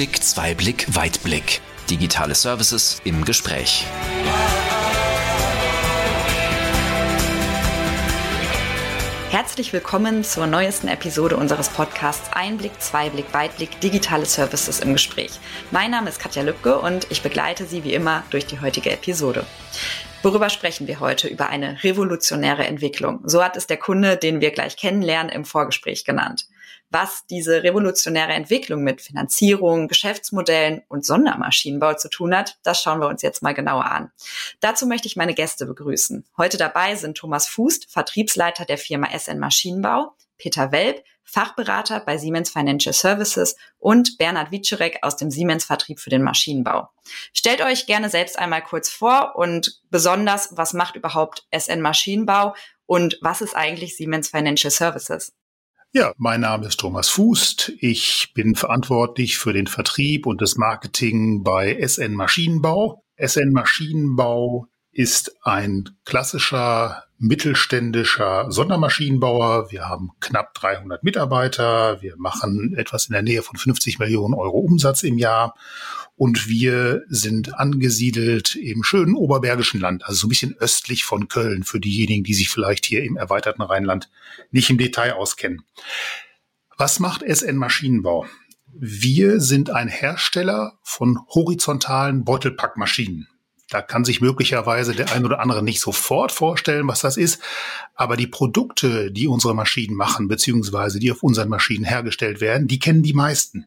Einblick, Zweiblick, Weitblick. Digitale Services im Gespräch. Herzlich willkommen zur neuesten Episode unseres Podcasts Einblick, Zweiblick, Weitblick, digitale Services im Gespräch. Mein Name ist Katja Lübke und ich begleite Sie wie immer durch die heutige Episode. Worüber sprechen wir heute? Über eine revolutionäre Entwicklung. So hat es der Kunde, den wir gleich kennenlernen, im Vorgespräch genannt. Was diese revolutionäre Entwicklung mit Finanzierung, Geschäftsmodellen und Sondermaschinenbau zu tun hat, das schauen wir uns jetzt mal genauer an. Dazu möchte ich meine Gäste begrüßen. Heute dabei sind Thomas Fußt, Vertriebsleiter der Firma SN Maschinenbau, Peter Welp, Fachberater bei Siemens Financial Services und Bernhard Witscherek aus dem Siemens Vertrieb für den Maschinenbau. Stellt euch gerne selbst einmal kurz vor und besonders, was macht überhaupt SN Maschinenbau und was ist eigentlich Siemens Financial Services? Ja, mein Name ist Thomas Fußt. Ich bin verantwortlich für den Vertrieb und das Marketing bei SN Maschinenbau. SN Maschinenbau ist ein klassischer mittelständischer Sondermaschinenbauer. Wir haben knapp 300 Mitarbeiter. Wir machen etwas in der Nähe von 50 Millionen Euro Umsatz im Jahr. Und wir sind angesiedelt im schönen Oberbergischen Land, also so ein bisschen östlich von Köln, für diejenigen, die sich vielleicht hier im erweiterten Rheinland nicht im Detail auskennen. Was macht SN Maschinenbau? Wir sind ein Hersteller von horizontalen Beutelpackmaschinen. Da kann sich möglicherweise der ein oder andere nicht sofort vorstellen, was das ist. Aber die Produkte, die unsere Maschinen machen, beziehungsweise die auf unseren Maschinen hergestellt werden, die kennen die meisten.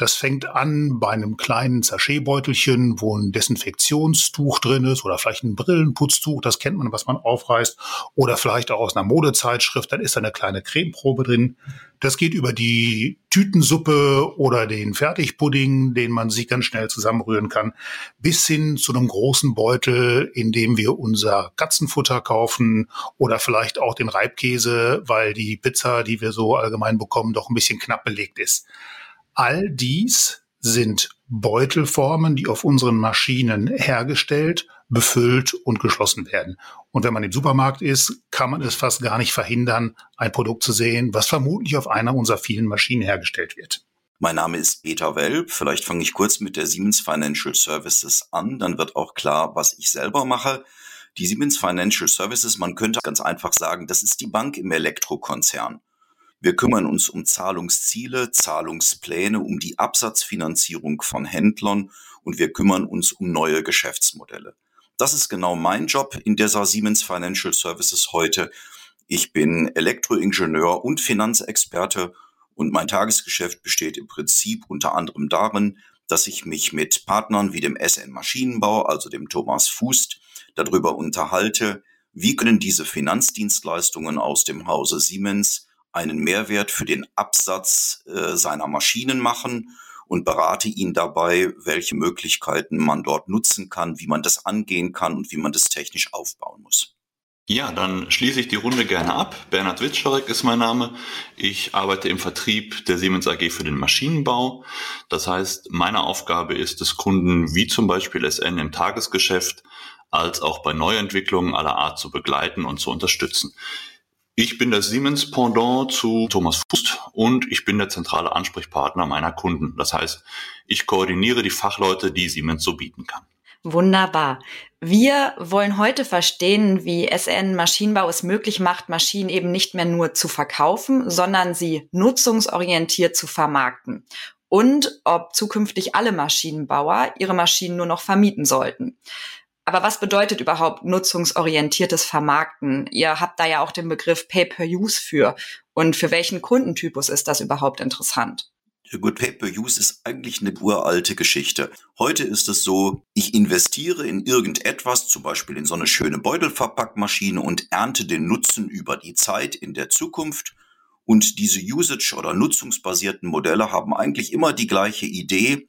Das fängt an bei einem kleinen Sachetbeutelchen, wo ein Desinfektionstuch drin ist oder vielleicht ein Brillenputztuch, das kennt man, was man aufreißt. Oder vielleicht auch aus einer Modezeitschrift, dann ist da eine kleine Cremeprobe drin. Das geht über die Tütensuppe oder den Fertigpudding, den man sich ganz schnell zusammenrühren kann, bis hin zu einem großen Beutel, in dem wir unser Katzenfutter kaufen oder vielleicht auch den Reibkäse, weil die Pizza, die wir so allgemein bekommen, doch ein bisschen knapp belegt ist. All dies sind Beutelformen, die auf unseren Maschinen hergestellt, befüllt und geschlossen werden. Und wenn man im Supermarkt ist, kann man es fast gar nicht verhindern, ein Produkt zu sehen, was vermutlich auf einer unserer vielen Maschinen hergestellt wird. Mein Name ist Peter Welp. Vielleicht fange ich kurz mit der Siemens Financial Services an. Dann wird auch klar, was ich selber mache. Die Siemens Financial Services, man könnte ganz einfach sagen, das ist die Bank im Elektrokonzern. Wir kümmern uns um Zahlungsziele, Zahlungspläne, um die Absatzfinanzierung von Händlern und wir kümmern uns um neue Geschäftsmodelle. Das ist genau mein Job in der Siemens Financial Services heute. Ich bin Elektroingenieur und Finanzexperte und mein Tagesgeschäft besteht im Prinzip unter anderem darin, dass ich mich mit Partnern wie dem SN Maschinenbau, also dem Thomas Fußt, darüber unterhalte, wie können diese Finanzdienstleistungen aus dem Hause Siemens einen Mehrwert für den Absatz äh, seiner Maschinen machen und berate ihn dabei, welche Möglichkeiten man dort nutzen kann, wie man das angehen kann und wie man das technisch aufbauen muss. Ja, dann schließe ich die Runde gerne ab. Bernhard Witscharek ist mein Name. Ich arbeite im Vertrieb der Siemens AG für den Maschinenbau. Das heißt, meine Aufgabe ist es, Kunden wie zum Beispiel SN im Tagesgeschäft als auch bei Neuentwicklungen aller Art zu begleiten und zu unterstützen. Ich bin das Siemens Pendant zu Thomas Fußt und ich bin der zentrale Ansprechpartner meiner Kunden. Das heißt, ich koordiniere die Fachleute, die Siemens so bieten kann. Wunderbar. Wir wollen heute verstehen, wie SN Maschinenbau es möglich macht, Maschinen eben nicht mehr nur zu verkaufen, sondern sie nutzungsorientiert zu vermarkten. Und ob zukünftig alle Maschinenbauer ihre Maschinen nur noch vermieten sollten. Aber was bedeutet überhaupt nutzungsorientiertes Vermarkten? Ihr habt da ja auch den Begriff Pay-per-Use für. Und für welchen Kundentypus ist das überhaupt interessant? Ja gut, Pay-per-Use ist eigentlich eine uralte Geschichte. Heute ist es so, ich investiere in irgendetwas, zum Beispiel in so eine schöne Beutelverpackmaschine und ernte den Nutzen über die Zeit in der Zukunft. Und diese Usage- oder nutzungsbasierten Modelle haben eigentlich immer die gleiche Idee.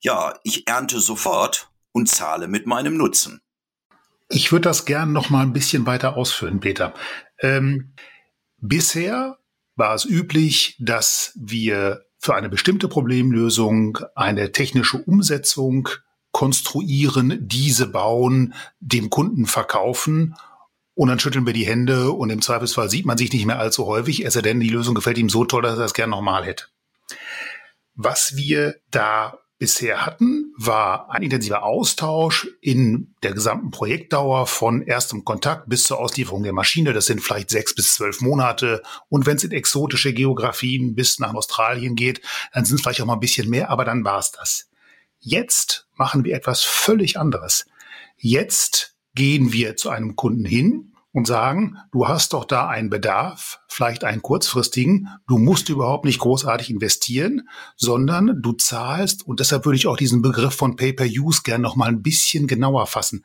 Ja, ich ernte sofort und zahle mit meinem Nutzen. Ich würde das gern noch mal ein bisschen weiter ausführen, Peter. Ähm, bisher war es üblich, dass wir für eine bestimmte Problemlösung eine technische Umsetzung konstruieren, diese bauen, dem Kunden verkaufen und dann schütteln wir die Hände und im Zweifelsfall sieht man sich nicht mehr allzu häufig, es sei denn, die Lösung gefällt ihm so toll, dass er das gern nochmal hätte. Was wir da bisher hatten, war ein intensiver Austausch in der gesamten Projektdauer von erstem Kontakt bis zur Auslieferung der Maschine. Das sind vielleicht sechs bis zwölf Monate. Und wenn es in exotische Geografien bis nach Australien geht, dann sind es vielleicht auch mal ein bisschen mehr, aber dann war es das. Jetzt machen wir etwas völlig anderes. Jetzt gehen wir zu einem Kunden hin und sagen, du hast doch da einen Bedarf, vielleicht einen kurzfristigen, du musst überhaupt nicht großartig investieren, sondern du zahlst, und deshalb würde ich auch diesen Begriff von Pay-per-Use gern noch mal ein bisschen genauer fassen.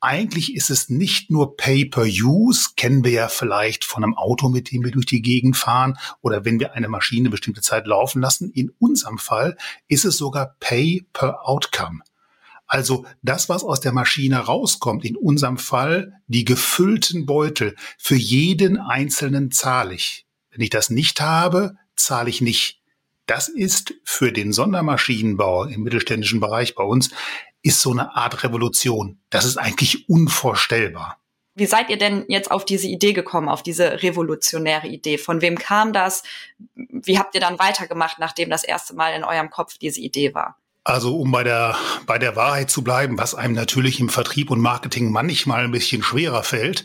Eigentlich ist es nicht nur Pay-per-Use, kennen wir ja vielleicht von einem Auto, mit dem wir durch die Gegend fahren, oder wenn wir eine Maschine bestimmte Zeit laufen lassen. In unserem Fall ist es sogar Pay-per-Outcome. Also das, was aus der Maschine rauskommt, in unserem Fall die gefüllten Beutel, für jeden einzelnen zahle ich. Wenn ich das nicht habe, zahle ich nicht. Das ist für den Sondermaschinenbau im mittelständischen Bereich bei uns, ist so eine Art Revolution. Das ist eigentlich unvorstellbar. Wie seid ihr denn jetzt auf diese Idee gekommen, auf diese revolutionäre Idee? Von wem kam das? Wie habt ihr dann weitergemacht, nachdem das erste Mal in eurem Kopf diese Idee war? Also um bei der, bei der Wahrheit zu bleiben, was einem natürlich im Vertrieb und Marketing manchmal ein bisschen schwerer fällt,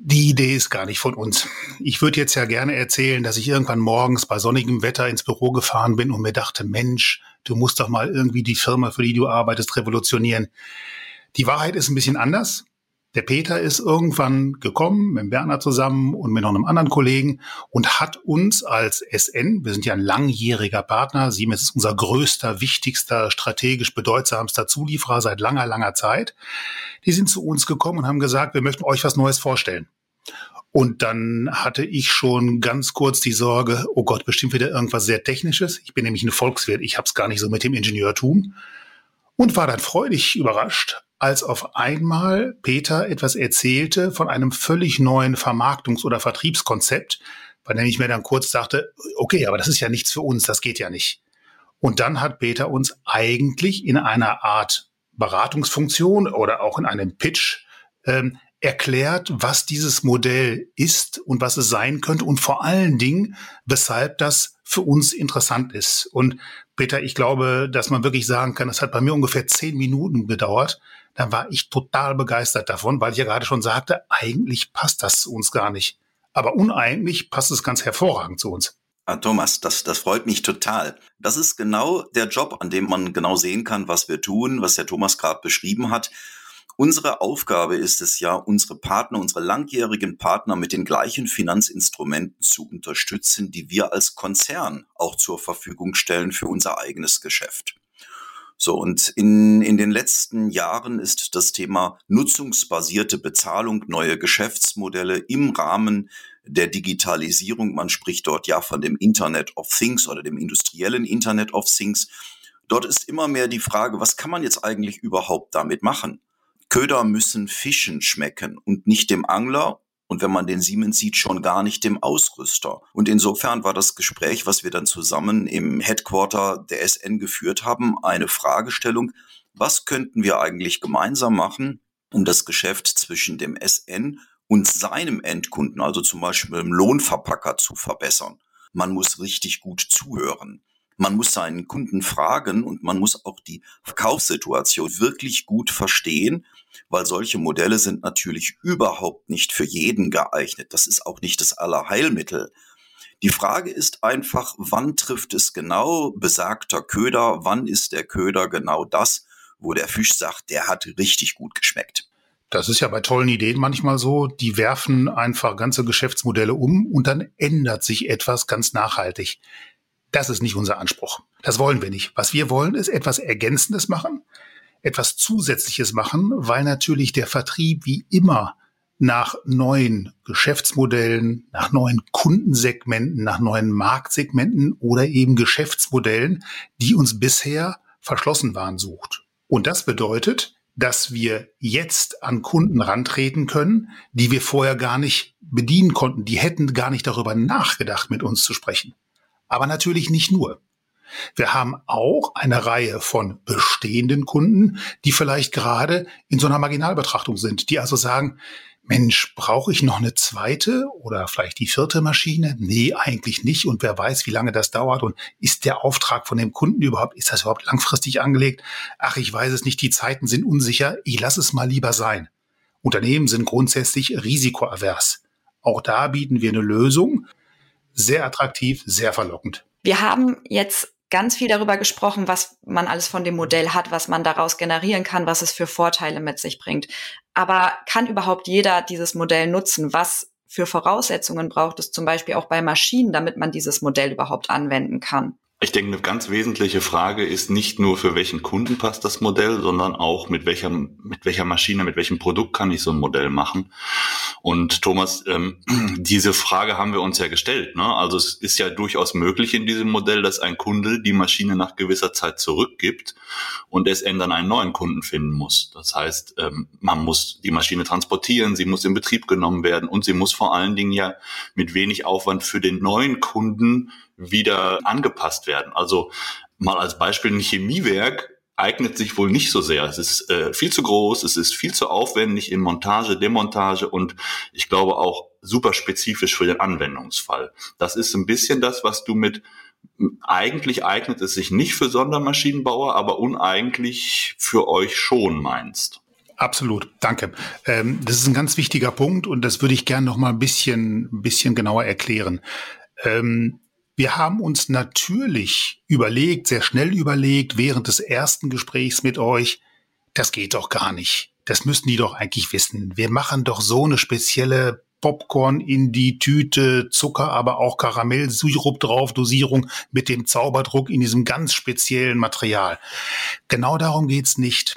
die Idee ist gar nicht von uns. Ich würde jetzt ja gerne erzählen, dass ich irgendwann morgens bei sonnigem Wetter ins Büro gefahren bin und mir dachte, Mensch, du musst doch mal irgendwie die Firma, für die du arbeitest, revolutionieren. Die Wahrheit ist ein bisschen anders. Der Peter ist irgendwann gekommen mit Berner zusammen und mit noch einem anderen Kollegen und hat uns als SN, wir sind ja ein langjähriger Partner, Siemens ist unser größter, wichtigster, strategisch bedeutsamster Zulieferer seit langer, langer Zeit. Die sind zu uns gekommen und haben gesagt, wir möchten euch was Neues vorstellen. Und dann hatte ich schon ganz kurz die Sorge, oh Gott, bestimmt wieder irgendwas sehr Technisches. Ich bin nämlich ein Volkswirt, ich habe es gar nicht so mit dem Ingenieurtum. Und war dann freudig überrascht, als auf einmal Peter etwas erzählte von einem völlig neuen Vermarktungs- oder Vertriebskonzept, bei dem ich mir dann kurz dachte, okay, aber das ist ja nichts für uns, das geht ja nicht. Und dann hat Peter uns eigentlich in einer Art Beratungsfunktion oder auch in einem Pitch ähm, erklärt, was dieses Modell ist und was es sein könnte und vor allen Dingen, weshalb das für uns interessant ist. Und Peter, ich glaube, dass man wirklich sagen kann, es hat bei mir ungefähr zehn Minuten gedauert. Dann war ich total begeistert davon, weil ich ja gerade schon sagte, eigentlich passt das zu uns gar nicht. Aber uneigentlich passt es ganz hervorragend zu uns. Ah, Thomas, das, das freut mich total. Das ist genau der Job, an dem man genau sehen kann, was wir tun, was der Thomas gerade beschrieben hat. Unsere Aufgabe ist es ja, unsere Partner, unsere langjährigen Partner mit den gleichen Finanzinstrumenten zu unterstützen, die wir als Konzern auch zur Verfügung stellen für unser eigenes Geschäft. So, und in, in den letzten Jahren ist das Thema nutzungsbasierte Bezahlung, neue Geschäftsmodelle im Rahmen der Digitalisierung, man spricht dort ja von dem Internet of Things oder dem industriellen Internet of Things. Dort ist immer mehr die Frage, was kann man jetzt eigentlich überhaupt damit machen? Köder müssen Fischen schmecken und nicht dem Angler und wenn man den Siemens sieht, schon gar nicht dem Ausrüster. Und insofern war das Gespräch, was wir dann zusammen im Headquarter der SN geführt haben, eine Fragestellung, was könnten wir eigentlich gemeinsam machen, um das Geschäft zwischen dem SN und seinem Endkunden, also zum Beispiel dem Lohnverpacker, zu verbessern. Man muss richtig gut zuhören. Man muss seinen Kunden fragen und man muss auch die Verkaufssituation wirklich gut verstehen, weil solche Modelle sind natürlich überhaupt nicht für jeden geeignet. Das ist auch nicht das Allerheilmittel. Die Frage ist einfach, wann trifft es genau besagter Köder? Wann ist der Köder genau das, wo der Fisch sagt, der hat richtig gut geschmeckt? Das ist ja bei tollen Ideen manchmal so. Die werfen einfach ganze Geschäftsmodelle um und dann ändert sich etwas ganz nachhaltig. Das ist nicht unser Anspruch. Das wollen wir nicht. Was wir wollen, ist etwas Ergänzendes machen, etwas Zusätzliches machen, weil natürlich der Vertrieb wie immer nach neuen Geschäftsmodellen, nach neuen Kundensegmenten, nach neuen Marktsegmenten oder eben Geschäftsmodellen, die uns bisher verschlossen waren, sucht. Und das bedeutet, dass wir jetzt an Kunden rantreten können, die wir vorher gar nicht bedienen konnten. Die hätten gar nicht darüber nachgedacht, mit uns zu sprechen. Aber natürlich nicht nur. Wir haben auch eine Reihe von bestehenden Kunden, die vielleicht gerade in so einer Marginalbetrachtung sind, die also sagen, Mensch, brauche ich noch eine zweite oder vielleicht die vierte Maschine? Nee, eigentlich nicht. Und wer weiß, wie lange das dauert und ist der Auftrag von dem Kunden überhaupt, ist das überhaupt langfristig angelegt? Ach, ich weiß es nicht, die Zeiten sind unsicher, ich lasse es mal lieber sein. Unternehmen sind grundsätzlich risikoavers. Auch da bieten wir eine Lösung. Sehr attraktiv, sehr verlockend. Wir haben jetzt ganz viel darüber gesprochen, was man alles von dem Modell hat, was man daraus generieren kann, was es für Vorteile mit sich bringt. Aber kann überhaupt jeder dieses Modell nutzen? Was für Voraussetzungen braucht es zum Beispiel auch bei Maschinen, damit man dieses Modell überhaupt anwenden kann? Ich denke, eine ganz wesentliche Frage ist nicht nur, für welchen Kunden passt das Modell, sondern auch, mit welcher, mit welcher Maschine, mit welchem Produkt kann ich so ein Modell machen. Und Thomas, ähm, diese Frage haben wir uns ja gestellt. Ne? Also es ist ja durchaus möglich in diesem Modell, dass ein Kunde die Maschine nach gewisser Zeit zurückgibt und es dann einen neuen Kunden finden muss. Das heißt, ähm, man muss die Maschine transportieren, sie muss in Betrieb genommen werden und sie muss vor allen Dingen ja mit wenig Aufwand für den neuen Kunden wieder angepasst werden. Also mal als Beispiel ein Chemiewerk eignet sich wohl nicht so sehr. Es ist äh, viel zu groß, es ist viel zu aufwendig in Montage, Demontage und ich glaube auch super spezifisch für den Anwendungsfall. Das ist ein bisschen das, was du mit eigentlich eignet es sich nicht für Sondermaschinenbauer, aber uneigentlich für euch schon meinst. Absolut, danke. Ähm, das ist ein ganz wichtiger Punkt und das würde ich gerne noch mal ein bisschen, ein bisschen genauer erklären. Ähm, wir haben uns natürlich überlegt, sehr schnell überlegt, während des ersten Gesprächs mit euch, das geht doch gar nicht. Das müssten die doch eigentlich wissen. Wir machen doch so eine spezielle Popcorn in die Tüte, Zucker, aber auch Karamellsirup drauf, Dosierung mit dem Zauberdruck in diesem ganz speziellen Material. Genau darum geht's nicht.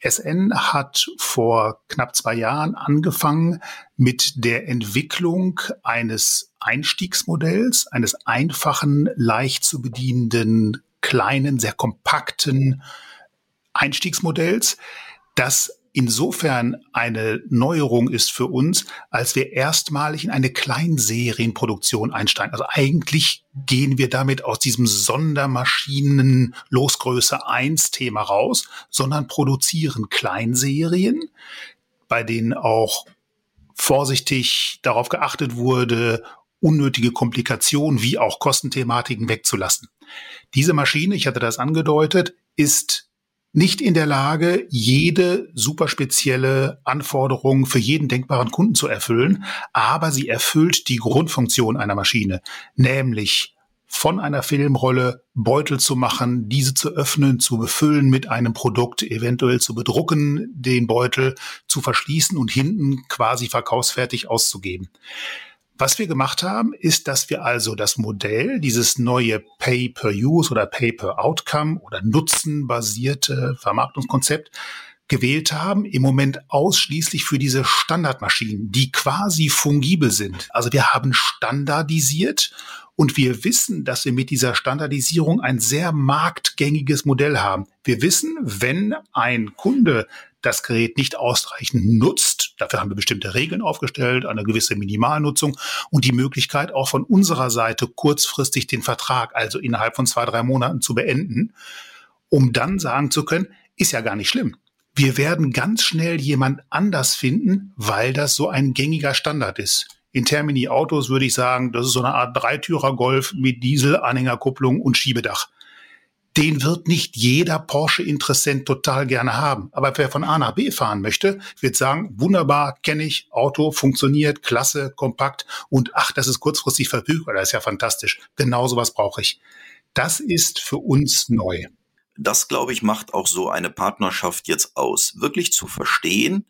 SN hat vor knapp zwei Jahren angefangen mit der Entwicklung eines Einstiegsmodells, eines einfachen, leicht zu bedienenden, kleinen, sehr kompakten Einstiegsmodells, das insofern eine Neuerung ist für uns, als wir erstmalig in eine Kleinserienproduktion einsteigen. Also eigentlich gehen wir damit aus diesem Sondermaschinen Losgröße 1 Thema raus, sondern produzieren Kleinserien, bei denen auch vorsichtig darauf geachtet wurde, unnötige Komplikationen wie auch Kostenthematiken wegzulassen. Diese Maschine, ich hatte das angedeutet, ist nicht in der Lage, jede super spezielle Anforderung für jeden denkbaren Kunden zu erfüllen, aber sie erfüllt die Grundfunktion einer Maschine, nämlich von einer Filmrolle Beutel zu machen, diese zu öffnen, zu befüllen mit einem Produkt, eventuell zu bedrucken, den Beutel zu verschließen und hinten quasi verkaufsfertig auszugeben. Was wir gemacht haben, ist, dass wir also das Modell, dieses neue Pay-per-Use oder Pay-per-Outcome oder nutzenbasierte Vermarktungskonzept gewählt haben, im Moment ausschließlich für diese Standardmaschinen, die quasi fungibel sind. Also wir haben standardisiert und wir wissen, dass wir mit dieser Standardisierung ein sehr marktgängiges Modell haben. Wir wissen, wenn ein Kunde das Gerät nicht ausreichend nutzt, dafür haben wir bestimmte Regeln aufgestellt, eine gewisse Minimalnutzung und die Möglichkeit auch von unserer Seite kurzfristig den Vertrag, also innerhalb von zwei, drei Monaten zu beenden, um dann sagen zu können, ist ja gar nicht schlimm. Wir werden ganz schnell jemand anders finden, weil das so ein gängiger Standard ist. In Termini Autos würde ich sagen, das ist so eine Art Dreitürer Golf mit Diesel, Anhängerkupplung und Schiebedach. Den wird nicht jeder Porsche-Interessent total gerne haben. Aber wer von A nach B fahren möchte, wird sagen, wunderbar, kenne ich, Auto funktioniert, klasse, kompakt und ach, das ist kurzfristig verfügbar, das ist ja fantastisch. Genau sowas brauche ich. Das ist für uns neu. Das, glaube ich, macht auch so eine Partnerschaft jetzt aus. Wirklich zu verstehen,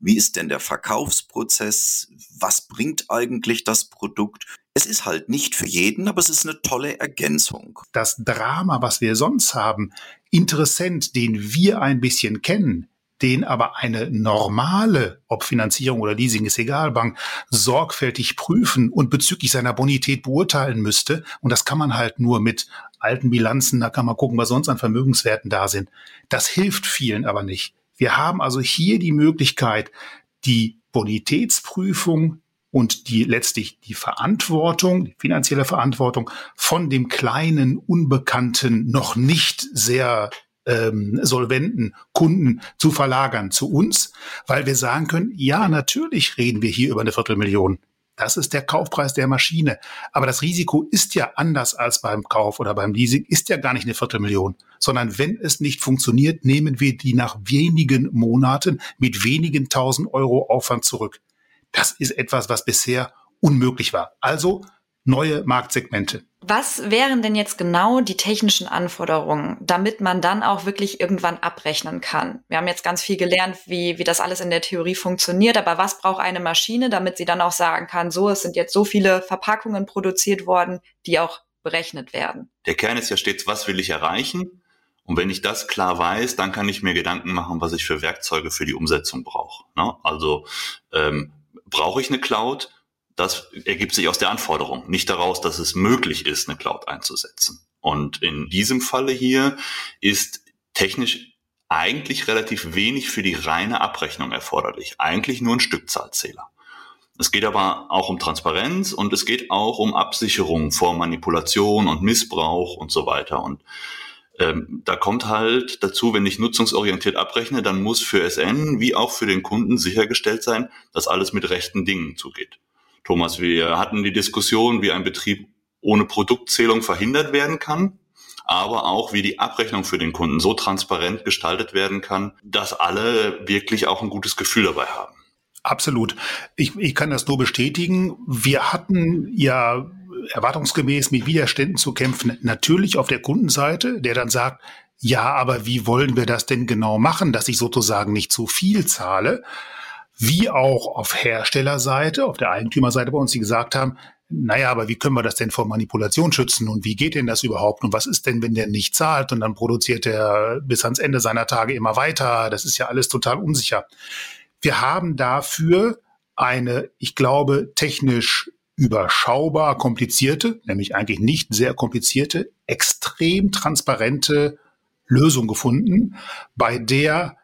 wie ist denn der Verkaufsprozess? Was bringt eigentlich das Produkt? Es ist halt nicht für jeden, aber es ist eine tolle Ergänzung. Das Drama, was wir sonst haben, Interessent, den wir ein bisschen kennen, den aber eine normale, ob Finanzierung oder Leasing ist egal, Bank, sorgfältig prüfen und bezüglich seiner Bonität beurteilen müsste. Und das kann man halt nur mit alten Bilanzen, da kann man gucken, was sonst an Vermögenswerten da sind. Das hilft vielen aber nicht. Wir haben also hier die Möglichkeit, die Bonitätsprüfung und die letztlich die Verantwortung, die finanzielle Verantwortung von dem kleinen, unbekannten, noch nicht sehr ähm, solventen Kunden zu verlagern zu uns, weil wir sagen können, ja, natürlich reden wir hier über eine Viertelmillion. Das ist der Kaufpreis der Maschine. Aber das Risiko ist ja anders als beim Kauf oder beim Leasing, ist ja gar nicht eine Viertelmillion, sondern wenn es nicht funktioniert, nehmen wir die nach wenigen Monaten mit wenigen tausend Euro Aufwand zurück. Das ist etwas, was bisher unmöglich war. Also neue Marktsegmente. Was wären denn jetzt genau die technischen Anforderungen, damit man dann auch wirklich irgendwann abrechnen kann? Wir haben jetzt ganz viel gelernt, wie, wie das alles in der Theorie funktioniert, aber was braucht eine Maschine, damit sie dann auch sagen kann, so, es sind jetzt so viele Verpackungen produziert worden, die auch berechnet werden? Der Kern ist ja stets, was will ich erreichen? Und wenn ich das klar weiß, dann kann ich mir Gedanken machen, was ich für Werkzeuge für die Umsetzung brauche. Ne? Also ähm, brauche ich eine Cloud? das ergibt sich aus der Anforderung, nicht daraus, dass es möglich ist, eine Cloud einzusetzen. Und in diesem Falle hier ist technisch eigentlich relativ wenig für die reine Abrechnung erforderlich. Eigentlich nur ein Stückzahlzähler. Es geht aber auch um Transparenz und es geht auch um Absicherung vor Manipulation und Missbrauch und so weiter. Und ähm, da kommt halt dazu, wenn ich nutzungsorientiert abrechne, dann muss für SN wie auch für den Kunden sichergestellt sein, dass alles mit rechten Dingen zugeht. Thomas, wir hatten die Diskussion, wie ein Betrieb ohne Produktzählung verhindert werden kann, aber auch wie die Abrechnung für den Kunden so transparent gestaltet werden kann, dass alle wirklich auch ein gutes Gefühl dabei haben. Absolut. Ich, ich kann das nur bestätigen. Wir hatten ja erwartungsgemäß mit Widerständen zu kämpfen. Natürlich auf der Kundenseite, der dann sagt, ja, aber wie wollen wir das denn genau machen, dass ich sozusagen nicht zu viel zahle? wie auch auf Herstellerseite, auf der Eigentümerseite bei uns, die gesagt haben, naja, aber wie können wir das denn vor Manipulation schützen und wie geht denn das überhaupt und was ist denn, wenn der nicht zahlt und dann produziert er bis ans Ende seiner Tage immer weiter? Das ist ja alles total unsicher. Wir haben dafür eine, ich glaube, technisch überschaubar komplizierte, nämlich eigentlich nicht sehr komplizierte, extrem transparente Lösung gefunden, bei der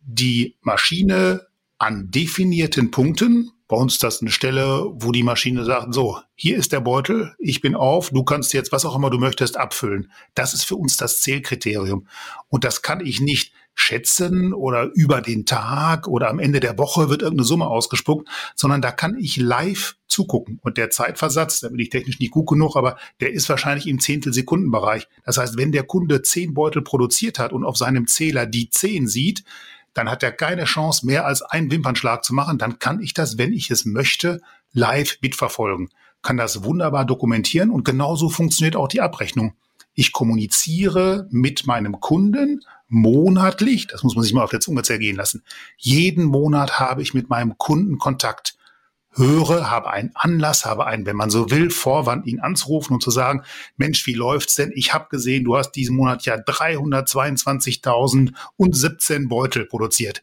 die Maschine an definierten Punkten. Bei uns ist das eine Stelle, wo die Maschine sagt, so, hier ist der Beutel, ich bin auf, du kannst jetzt was auch immer du möchtest abfüllen. Das ist für uns das Zählkriterium. Und das kann ich nicht schätzen oder über den Tag oder am Ende der Woche wird irgendeine Summe ausgespuckt, sondern da kann ich live zugucken. Und der Zeitversatz, da bin ich technisch nicht gut genug, aber der ist wahrscheinlich im Zehntelsekundenbereich. Das heißt, wenn der Kunde zehn Beutel produziert hat und auf seinem Zähler die zehn sieht, dann hat er keine Chance mehr als einen Wimpernschlag zu machen. Dann kann ich das, wenn ich es möchte, live mitverfolgen. Kann das wunderbar dokumentieren und genauso funktioniert auch die Abrechnung. Ich kommuniziere mit meinem Kunden monatlich, das muss man sich mal auf der Zunge zergehen lassen. Jeden Monat habe ich mit meinem Kunden Kontakt höre, habe einen Anlass, habe einen, wenn man so will, Vorwand, ihn anzurufen und zu sagen, Mensch, wie läuft's denn? Ich habe gesehen, du hast diesen Monat ja 322.017 Beutel produziert.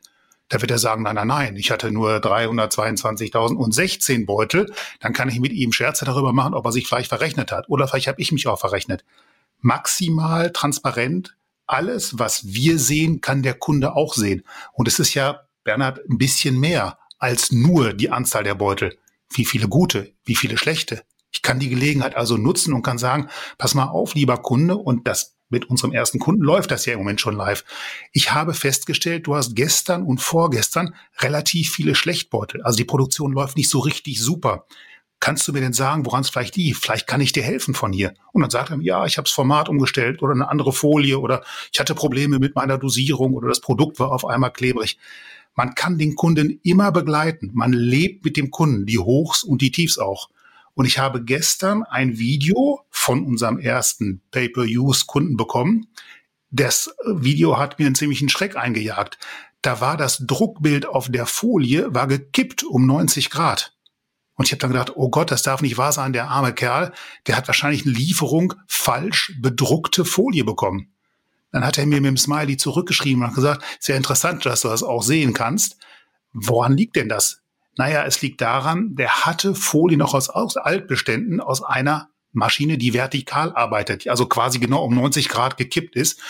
Da wird er sagen, nein, nein, nein, ich hatte nur 322.016 Beutel. Dann kann ich mit ihm Scherze darüber machen, ob er sich vielleicht verrechnet hat. Oder vielleicht habe ich mich auch verrechnet. Maximal transparent. Alles, was wir sehen, kann der Kunde auch sehen. Und es ist ja, Bernhard, ein bisschen mehr als nur die Anzahl der Beutel. Wie viele gute, wie viele schlechte. Ich kann die Gelegenheit also nutzen und kann sagen, pass mal auf, lieber Kunde, und das mit unserem ersten Kunden läuft das ja im Moment schon live. Ich habe festgestellt, du hast gestern und vorgestern relativ viele Schlechtbeutel. Also die Produktion läuft nicht so richtig super. Kannst du mir denn sagen, woran es vielleicht lief? Vielleicht kann ich dir helfen von hier. Und dann sagt er, ja, ich habe das Format umgestellt oder eine andere Folie oder ich hatte Probleme mit meiner Dosierung oder das Produkt war auf einmal klebrig. Man kann den Kunden immer begleiten. Man lebt mit dem Kunden, die Hochs und die Tiefs auch. Und ich habe gestern ein Video von unserem ersten Pay-per-Use-Kunden bekommen. Das Video hat mir einen ziemlichen Schreck eingejagt. Da war das Druckbild auf der Folie, war gekippt um 90 Grad. Und ich habe dann gedacht, oh Gott, das darf nicht wahr sein, der arme Kerl, der hat wahrscheinlich eine Lieferung falsch bedruckte Folie bekommen. Dann hat er mir mit dem Smiley zurückgeschrieben und gesagt, sehr interessant, dass du das auch sehen kannst. Woran liegt denn das? Naja, es liegt daran, der hatte Folie noch aus, aus Altbeständen aus einer Maschine, die vertikal arbeitet, also quasi genau um 90 Grad gekippt ist.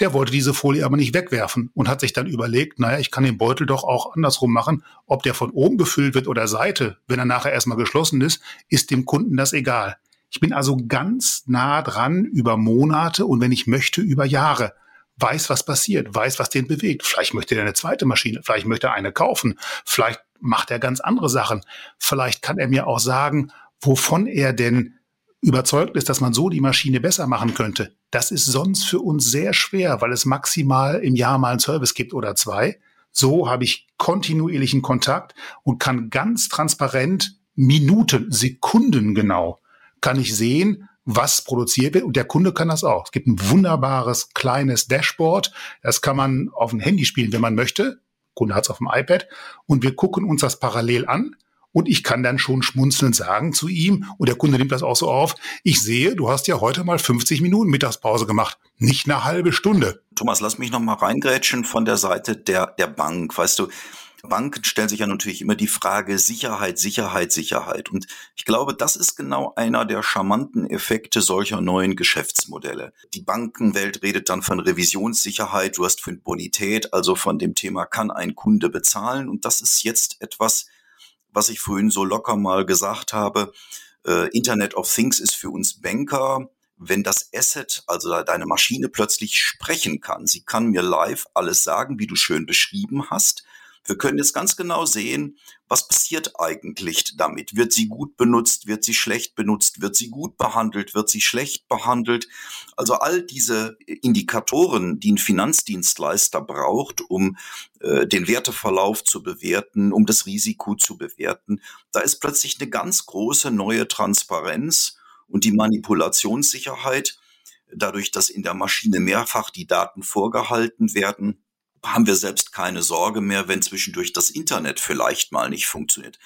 Der wollte diese Folie aber nicht wegwerfen und hat sich dann überlegt, naja, ich kann den Beutel doch auch andersrum machen. Ob der von oben gefüllt wird oder Seite, wenn er nachher erstmal geschlossen ist, ist dem Kunden das egal. Ich bin also ganz nah dran über Monate und wenn ich möchte über Jahre. weiß, was passiert, weiß, was den bewegt. Vielleicht möchte er eine zweite Maschine, vielleicht möchte er eine kaufen, vielleicht macht er ganz andere Sachen. Vielleicht kann er mir auch sagen, wovon er denn überzeugt ist, dass man so die Maschine besser machen könnte. Das ist sonst für uns sehr schwer, weil es maximal im Jahr mal einen Service gibt oder zwei. So habe ich kontinuierlichen Kontakt und kann ganz transparent Minuten, Sekunden genau, kann ich sehen, was produziert wird. Und der Kunde kann das auch. Es gibt ein wunderbares kleines Dashboard. Das kann man auf dem Handy spielen, wenn man möchte. Der Kunde hat es auf dem iPad. Und wir gucken uns das parallel an. Und ich kann dann schon schmunzelnd sagen zu ihm, und der Kunde nimmt das auch so auf, ich sehe, du hast ja heute mal 50 Minuten Mittagspause gemacht, nicht eine halbe Stunde. Thomas, lass mich noch mal reingrätschen von der Seite der, der Bank. Weißt du, Banken stellen sich ja natürlich immer die Frage Sicherheit, Sicherheit, Sicherheit. Und ich glaube, das ist genau einer der charmanten Effekte solcher neuen Geschäftsmodelle. Die Bankenwelt redet dann von Revisionssicherheit, du hast von Bonität, also von dem Thema, kann ein Kunde bezahlen? Und das ist jetzt etwas, was ich vorhin so locker mal gesagt habe. Äh, Internet of Things ist für uns Banker wenn das Asset, also deine Maschine plötzlich sprechen kann. Sie kann mir live alles sagen, wie du schön beschrieben hast. Wir können jetzt ganz genau sehen, was passiert eigentlich damit. Wird sie gut benutzt? Wird sie schlecht benutzt? Wird sie gut behandelt? Wird sie schlecht behandelt? Also all diese Indikatoren, die ein Finanzdienstleister braucht, um äh, den Werteverlauf zu bewerten, um das Risiko zu bewerten, da ist plötzlich eine ganz große neue Transparenz und die Manipulationssicherheit, dadurch, dass in der Maschine mehrfach die Daten vorgehalten werden, haben wir selbst keine Sorge mehr, wenn zwischendurch das Internet vielleicht mal nicht funktioniert.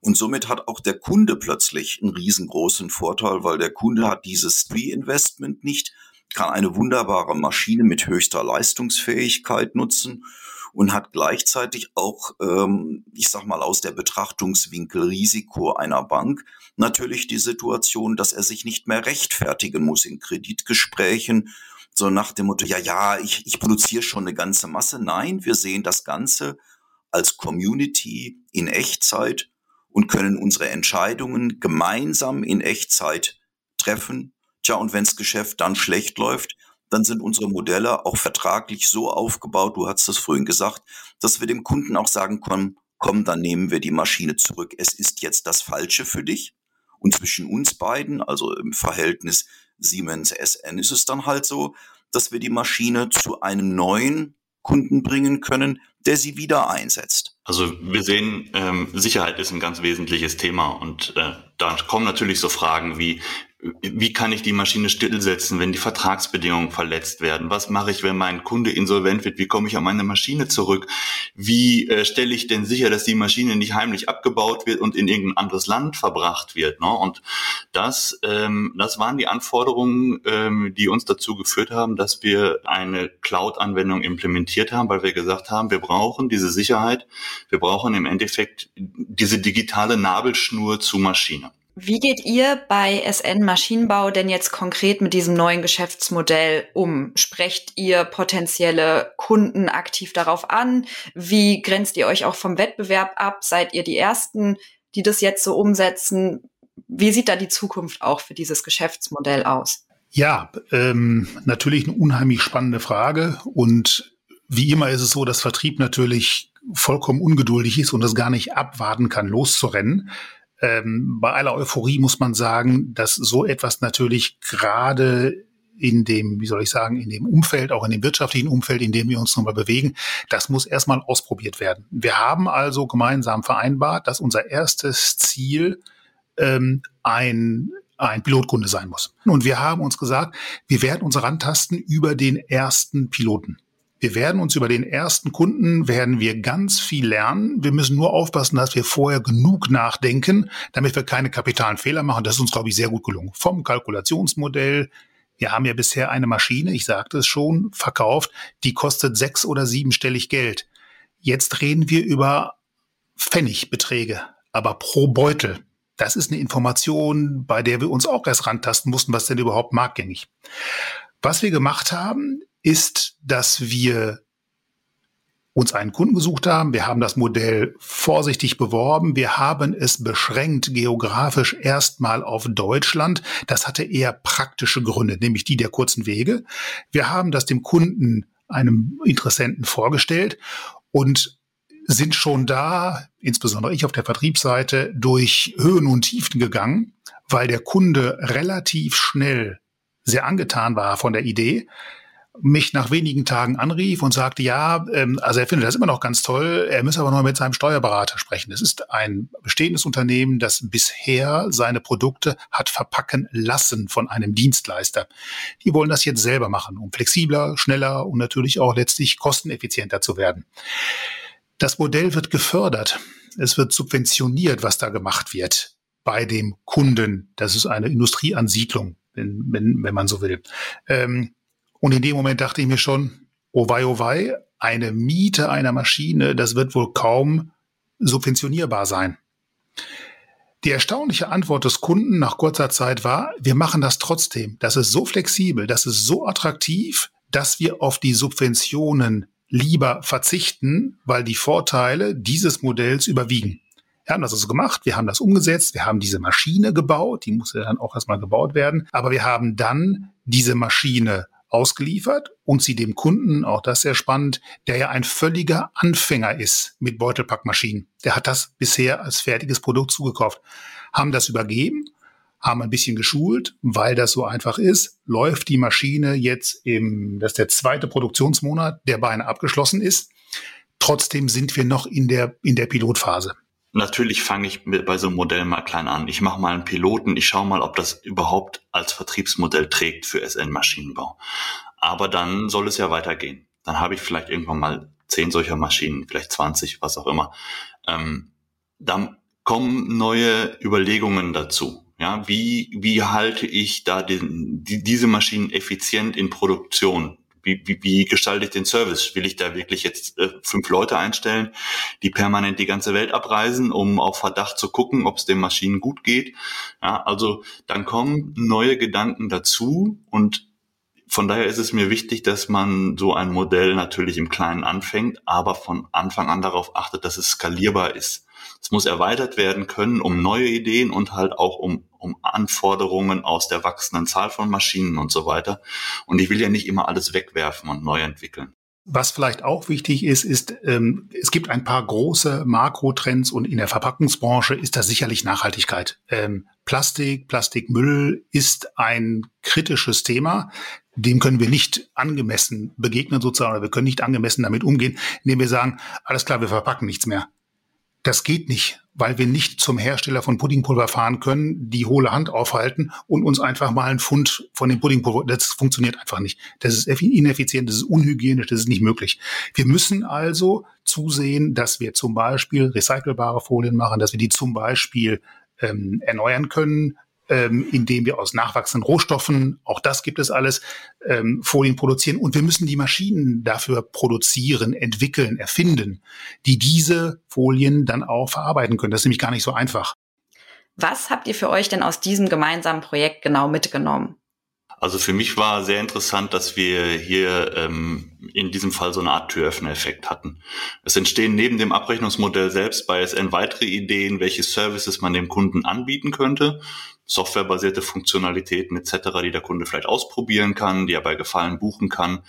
Und somit hat auch der Kunde plötzlich einen riesengroßen Vorteil, weil der Kunde hat dieses Reinvestment nicht, kann eine wunderbare Maschine mit höchster Leistungsfähigkeit nutzen und hat gleichzeitig auch, ähm, ich sag mal, aus der Betrachtungswinkel Risiko einer Bank natürlich die Situation, dass er sich nicht mehr rechtfertigen muss in Kreditgesprächen so nach dem Motto, ja, ja, ich, ich produziere schon eine ganze Masse. Nein, wir sehen das Ganze als Community in Echtzeit und können unsere Entscheidungen gemeinsam in Echtzeit treffen. Tja, und wenns Geschäft dann schlecht läuft, dann sind unsere Modelle auch vertraglich so aufgebaut, du hast es vorhin gesagt, dass wir dem Kunden auch sagen können, komm, dann nehmen wir die Maschine zurück. Es ist jetzt das Falsche für dich. Und zwischen uns beiden, also im Verhältnis Siemens SN ist es dann halt so, dass wir die Maschine zu einem neuen Kunden bringen können, der sie wieder einsetzt. Also wir sehen, ähm, Sicherheit ist ein ganz wesentliches Thema und äh, da kommen natürlich so Fragen wie, wie kann ich die Maschine stillsetzen, wenn die Vertragsbedingungen verletzt werden? Was mache ich, wenn mein Kunde insolvent wird? Wie komme ich an meine Maschine zurück? Wie äh, stelle ich denn sicher, dass die Maschine nicht heimlich abgebaut wird und in irgendein anderes Land verbracht wird? Ne? Und das, ähm, das waren die Anforderungen, ähm, die uns dazu geführt haben, dass wir eine Cloud-Anwendung implementiert haben, weil wir gesagt haben, wir brauchen diese Sicherheit, wir brauchen im Endeffekt diese digitale Nabelschnur zu Maschine. Wie geht ihr bei SN Maschinenbau denn jetzt konkret mit diesem neuen Geschäftsmodell um? Sprecht ihr potenzielle Kunden aktiv darauf an? Wie grenzt ihr euch auch vom Wettbewerb ab? Seid ihr die Ersten, die das jetzt so umsetzen? Wie sieht da die Zukunft auch für dieses Geschäftsmodell aus? Ja, ähm, natürlich eine unheimlich spannende Frage. Und wie immer ist es so, dass Vertrieb natürlich vollkommen ungeduldig ist und das gar nicht abwarten kann, loszurennen ähm, bei aller Euphorie muss man sagen, dass so etwas natürlich gerade in dem, wie soll ich sagen, in dem Umfeld, auch in dem wirtschaftlichen Umfeld, in dem wir uns nochmal bewegen, das muss erstmal ausprobiert werden. Wir haben also gemeinsam vereinbart, dass unser erstes Ziel ähm, ein ein Pilotkunde sein muss. Und wir haben uns gesagt, wir werden uns rantasten über den ersten Piloten. Wir werden uns über den ersten Kunden, werden wir ganz viel lernen. Wir müssen nur aufpassen, dass wir vorher genug nachdenken, damit wir keine kapitalen Fehler machen. Das ist uns, glaube ich, sehr gut gelungen. Vom Kalkulationsmodell. Wir haben ja bisher eine Maschine, ich sagte es schon, verkauft, die kostet sechs- oder siebenstellig Geld. Jetzt reden wir über Pfennigbeträge, aber pro Beutel. Das ist eine Information, bei der wir uns auch erst rantasten mussten, was denn überhaupt marktgängig. Was wir gemacht haben, ist, dass wir uns einen Kunden gesucht haben. Wir haben das Modell vorsichtig beworben. Wir haben es beschränkt geografisch erstmal auf Deutschland. Das hatte eher praktische Gründe, nämlich die der kurzen Wege. Wir haben das dem Kunden, einem Interessenten vorgestellt und sind schon da, insbesondere ich auf der Vertriebsseite, durch Höhen und Tiefen gegangen, weil der Kunde relativ schnell sehr angetan war von der Idee mich nach wenigen Tagen anrief und sagte, ja, ähm, also er findet das immer noch ganz toll, er müsse aber noch mit seinem Steuerberater sprechen. Es ist ein bestehendes Unternehmen, das bisher seine Produkte hat verpacken lassen von einem Dienstleister. Die wollen das jetzt selber machen, um flexibler, schneller und natürlich auch letztlich kosteneffizienter zu werden. Das Modell wird gefördert. Es wird subventioniert, was da gemacht wird bei dem Kunden. Das ist eine Industrieansiedlung, wenn, wenn, wenn man so will. Ähm, und in dem Moment dachte ich mir schon, oh wei, oh wei, eine Miete einer Maschine, das wird wohl kaum subventionierbar sein. Die erstaunliche Antwort des Kunden nach kurzer Zeit war, wir machen das trotzdem. Das ist so flexibel, das ist so attraktiv, dass wir auf die Subventionen lieber verzichten, weil die Vorteile dieses Modells überwiegen. Wir haben das also gemacht, wir haben das umgesetzt, wir haben diese Maschine gebaut, die musste dann auch erstmal gebaut werden, aber wir haben dann diese Maschine ausgeliefert und sie dem Kunden, auch das sehr spannend, der ja ein völliger Anfänger ist mit Beutelpackmaschinen. Der hat das bisher als fertiges Produkt zugekauft, haben das übergeben, haben ein bisschen geschult, weil das so einfach ist, läuft die Maschine jetzt im, das ist der zweite Produktionsmonat, der beinahe abgeschlossen ist. Trotzdem sind wir noch in der, in der Pilotphase. Natürlich fange ich bei so einem Modell mal klein an. Ich mache mal einen Piloten, ich schaue mal, ob das überhaupt als Vertriebsmodell trägt für SN-Maschinenbau. Aber dann soll es ja weitergehen. Dann habe ich vielleicht irgendwann mal zehn solcher Maschinen, vielleicht 20, was auch immer. Ähm, dann kommen neue Überlegungen dazu. Ja, wie, wie halte ich da den, die, diese Maschinen effizient in Produktion? Wie, wie, wie gestalte ich den Service? Will ich da wirklich jetzt äh, fünf Leute einstellen, die permanent die ganze Welt abreisen, um auf Verdacht zu gucken, ob es den Maschinen gut geht? Ja, also dann kommen neue Gedanken dazu und von daher ist es mir wichtig, dass man so ein Modell natürlich im Kleinen anfängt, aber von Anfang an darauf achtet, dass es skalierbar ist. Es muss erweitert werden können um neue Ideen und halt auch um, um Anforderungen aus der wachsenden Zahl von Maschinen und so weiter. Und ich will ja nicht immer alles wegwerfen und neu entwickeln. Was vielleicht auch wichtig ist, ist, ähm, es gibt ein paar große Makrotrends und in der Verpackungsbranche ist das sicherlich Nachhaltigkeit. Ähm, Plastik, Plastikmüll ist ein kritisches Thema. Dem können wir nicht angemessen begegnen sozusagen, oder wir können nicht angemessen damit umgehen, indem wir sagen, alles klar, wir verpacken nichts mehr. Das geht nicht, weil wir nicht zum Hersteller von Puddingpulver fahren können, die hohle Hand aufhalten und uns einfach mal einen Pfund von dem Puddingpulver. Das funktioniert einfach nicht. Das ist ineffizient, das ist unhygienisch, das ist nicht möglich. Wir müssen also zusehen, dass wir zum Beispiel recycelbare Folien machen, dass wir die zum Beispiel ähm, erneuern können, ähm, indem wir aus nachwachsenden Rohstoffen, auch das gibt es alles, ähm, Folien produzieren. Und wir müssen die Maschinen dafür produzieren, entwickeln, erfinden, die diese Folien dann auch verarbeiten können. Das ist nämlich gar nicht so einfach. Was habt ihr für euch denn aus diesem gemeinsamen Projekt genau mitgenommen? Also für mich war sehr interessant, dass wir hier ähm, in diesem Fall so eine Art Türöffner-Effekt hatten. Es entstehen neben dem Abrechnungsmodell selbst bei SN weitere Ideen, welche Services man dem Kunden anbieten könnte softwarebasierte Funktionalitäten etc., die der Kunde vielleicht ausprobieren kann, die er bei Gefallen buchen kann.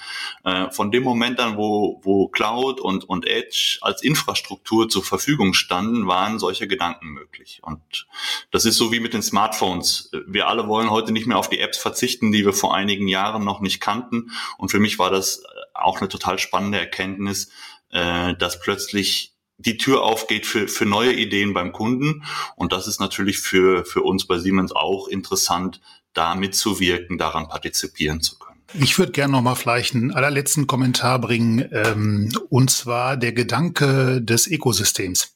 Äh, von dem Moment an, wo, wo Cloud und, und Edge als Infrastruktur zur Verfügung standen, waren solche Gedanken möglich. Und das ist so wie mit den Smartphones. Wir alle wollen heute nicht mehr auf die Apps verzichten, die wir vor einigen Jahren noch nicht kannten. Und für mich war das auch eine total spannende Erkenntnis, äh, dass plötzlich die Tür aufgeht für, für neue Ideen beim Kunden. Und das ist natürlich für, für uns bei Siemens auch interessant, da mitzuwirken, daran partizipieren zu können. Ich würde gerne noch mal vielleicht einen allerletzten Kommentar bringen, ähm, und zwar der Gedanke des Ökosystems.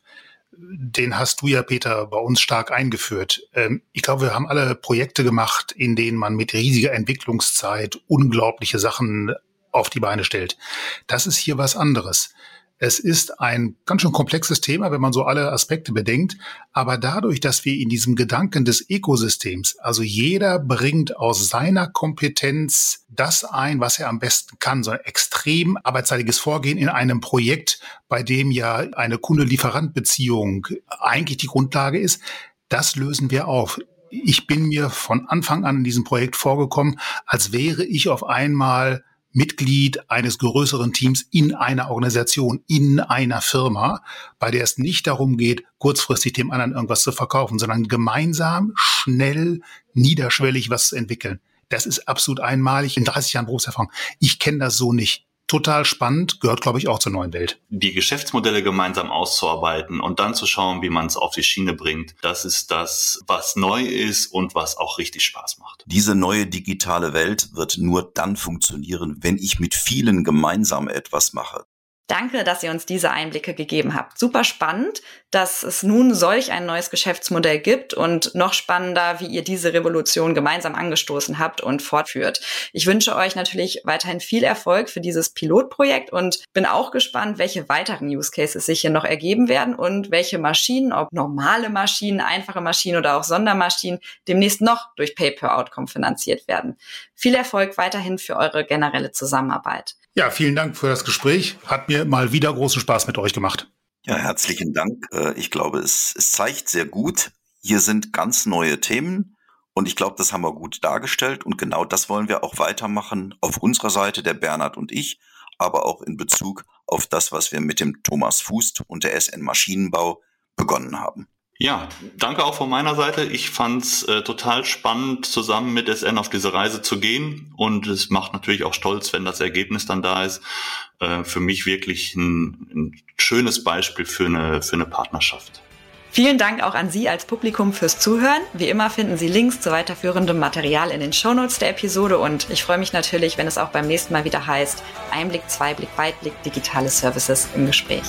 Den hast du ja, Peter, bei uns stark eingeführt. Ähm, ich glaube, wir haben alle Projekte gemacht, in denen man mit riesiger Entwicklungszeit unglaubliche Sachen auf die Beine stellt. Das ist hier was anderes. Es ist ein ganz schön komplexes Thema, wenn man so alle Aspekte bedenkt. Aber dadurch, dass wir in diesem Gedanken des Ökosystems, also jeder bringt aus seiner Kompetenz das ein, was er am besten kann, so ein extrem arbeitszeitiges Vorgehen in einem Projekt, bei dem ja eine Kunde-Lieferant-Beziehung eigentlich die Grundlage ist. Das lösen wir auf. Ich bin mir von Anfang an in diesem Projekt vorgekommen, als wäre ich auf einmal Mitglied eines größeren Teams in einer Organisation, in einer Firma, bei der es nicht darum geht, kurzfristig dem anderen irgendwas zu verkaufen, sondern gemeinsam, schnell, niederschwellig was zu entwickeln. Das ist absolut einmalig in 30 Jahren Berufserfahrung. Ich kenne das so nicht total spannend, gehört, glaube ich, auch zur neuen Welt. Die Geschäftsmodelle gemeinsam auszuarbeiten und dann zu schauen, wie man es auf die Schiene bringt, das ist das, was neu ist und was auch richtig Spaß macht. Diese neue digitale Welt wird nur dann funktionieren, wenn ich mit vielen gemeinsam etwas mache. Danke, dass ihr uns diese Einblicke gegeben habt. Super spannend, dass es nun solch ein neues Geschäftsmodell gibt und noch spannender, wie ihr diese Revolution gemeinsam angestoßen habt und fortführt. Ich wünsche euch natürlich weiterhin viel Erfolg für dieses Pilotprojekt und bin auch gespannt, welche weiteren Use Cases sich hier noch ergeben werden und welche Maschinen, ob normale Maschinen, einfache Maschinen oder auch Sondermaschinen, demnächst noch durch Pay-per-Outcome finanziert werden. Viel Erfolg weiterhin für eure generelle Zusammenarbeit. Ja, vielen Dank für das Gespräch. Hat mir mal wieder großen Spaß mit euch gemacht. Ja, herzlichen Dank. Äh, ich glaube, es, es zeigt sehr gut, hier sind ganz neue Themen und ich glaube, das haben wir gut dargestellt und genau das wollen wir auch weitermachen auf unserer Seite, der Bernhard und ich, aber auch in Bezug auf das, was wir mit dem Thomas Fußt und der SN Maschinenbau begonnen haben. Ja, danke auch von meiner Seite. Ich fand's äh, total spannend, zusammen mit SN auf diese Reise zu gehen. Und es macht natürlich auch stolz, wenn das Ergebnis dann da ist. Äh, für mich wirklich ein, ein schönes Beispiel für eine, für eine Partnerschaft. Vielen Dank auch an Sie als Publikum fürs Zuhören. Wie immer finden Sie Links zu weiterführendem Material in den Shownotes der Episode und ich freue mich natürlich, wenn es auch beim nächsten Mal wieder heißt Einblick, Zweiblick, Weitblick, digitale Services im Gespräch.